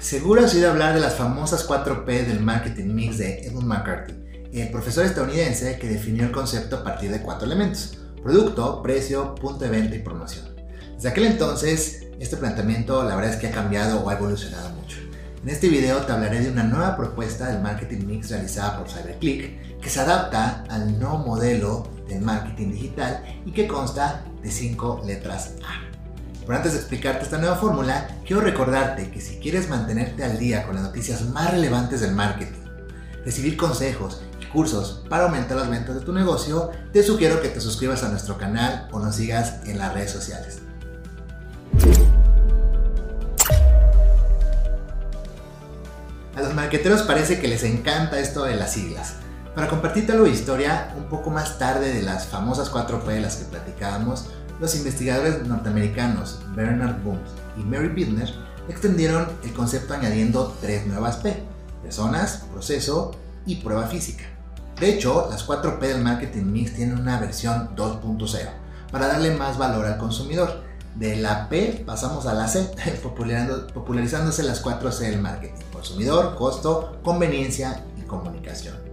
Seguro has oído hablar de las famosas 4P del marketing mix de Edmund McCarthy, el profesor estadounidense que definió el concepto a partir de cuatro elementos, producto, precio, punto de venta y promoción. Desde aquel entonces, este planteamiento la verdad es que ha cambiado o ha evolucionado mucho. En este video te hablaré de una nueva propuesta del marketing mix realizada por CyberClick que se adapta al nuevo modelo del marketing digital y que consta de cinco letras A. Pero antes de explicarte esta nueva fórmula, quiero recordarte que si quieres mantenerte al día con las noticias más relevantes del marketing, recibir consejos y cursos para aumentar las ventas de tu negocio, te sugiero que te suscribas a nuestro canal o nos sigas en las redes sociales. A los marqueteros parece que les encanta esto de las siglas. Para compartirte algo de historia, un poco más tarde de las famosas 4P de las que platicábamos, los investigadores norteamericanos Bernard Booth y Mary Bittner extendieron el concepto añadiendo tres nuevas P, personas, proceso y prueba física. De hecho, las 4P del marketing mix tienen una versión 2.0 para darle más valor al consumidor. De la P pasamos a la C, popularizándose las 4C del marketing, consumidor, costo, conveniencia y comunicación.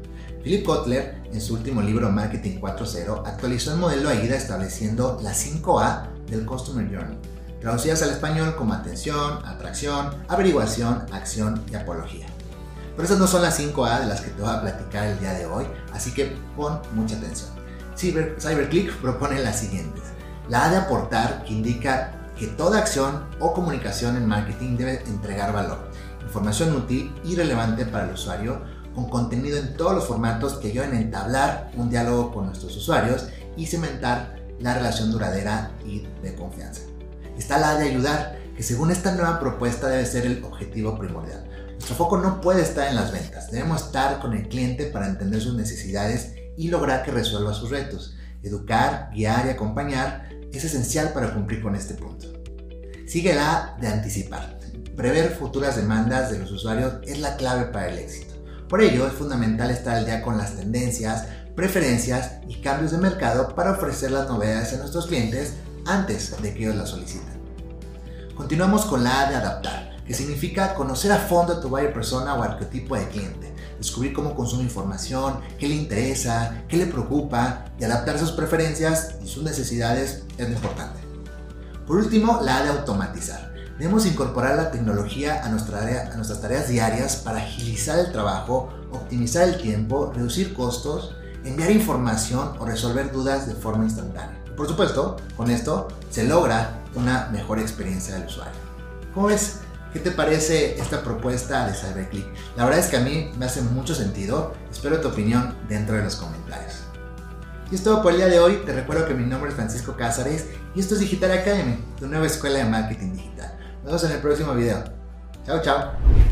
Philip Kotler, en su último libro Marketing 4.0, actualizó el modelo AIDA estableciendo las 5A del Customer Journey, traducidas al español como atención, atracción, averiguación, acción y apología. Pero esas no son las 5A de las que te voy a platicar el día de hoy, así que pon mucha atención. Cyber, CyberClick propone las siguientes. La A de aportar, que indica que toda acción o comunicación en marketing debe entregar valor, información útil y relevante para el usuario con contenido en todos los formatos que ayuden a entablar un diálogo con nuestros usuarios y cementar la relación duradera y de confianza. Está la de ayudar, que según esta nueva propuesta debe ser el objetivo primordial. Nuestro foco no puede estar en las ventas, debemos estar con el cliente para entender sus necesidades y lograr que resuelva sus retos. Educar, guiar y acompañar es esencial para cumplir con este punto. Sigue la de anticipar. Prever futuras demandas de los usuarios es la clave para el éxito. Por ello, es fundamental estar al día con las tendencias, preferencias y cambios de mercado para ofrecer las novedades a nuestros clientes antes de que ellos las soliciten. Continuamos con la A de adaptar, que significa conocer a fondo a tu buyer persona o arquetipo de cliente, descubrir cómo consume información, qué le interesa, qué le preocupa y adaptar sus preferencias y sus necesidades es importante. Por último, la A de automatizar, Debemos incorporar la tecnología a, nuestra a nuestras tareas diarias para agilizar el trabajo, optimizar el tiempo, reducir costos, enviar información o resolver dudas de forma instantánea. Por supuesto, con esto se logra una mejor experiencia del usuario. ¿Cómo ves? ¿Qué te parece esta propuesta de CyberClick? La verdad es que a mí me hace mucho sentido. Espero tu opinión dentro de los comentarios. Y es todo por el día de hoy. Te recuerdo que mi nombre es Francisco Cázares y esto es Digital Academy, tu nueva escuela de marketing digital. Nos vemos en el próximo video. Chao, chao.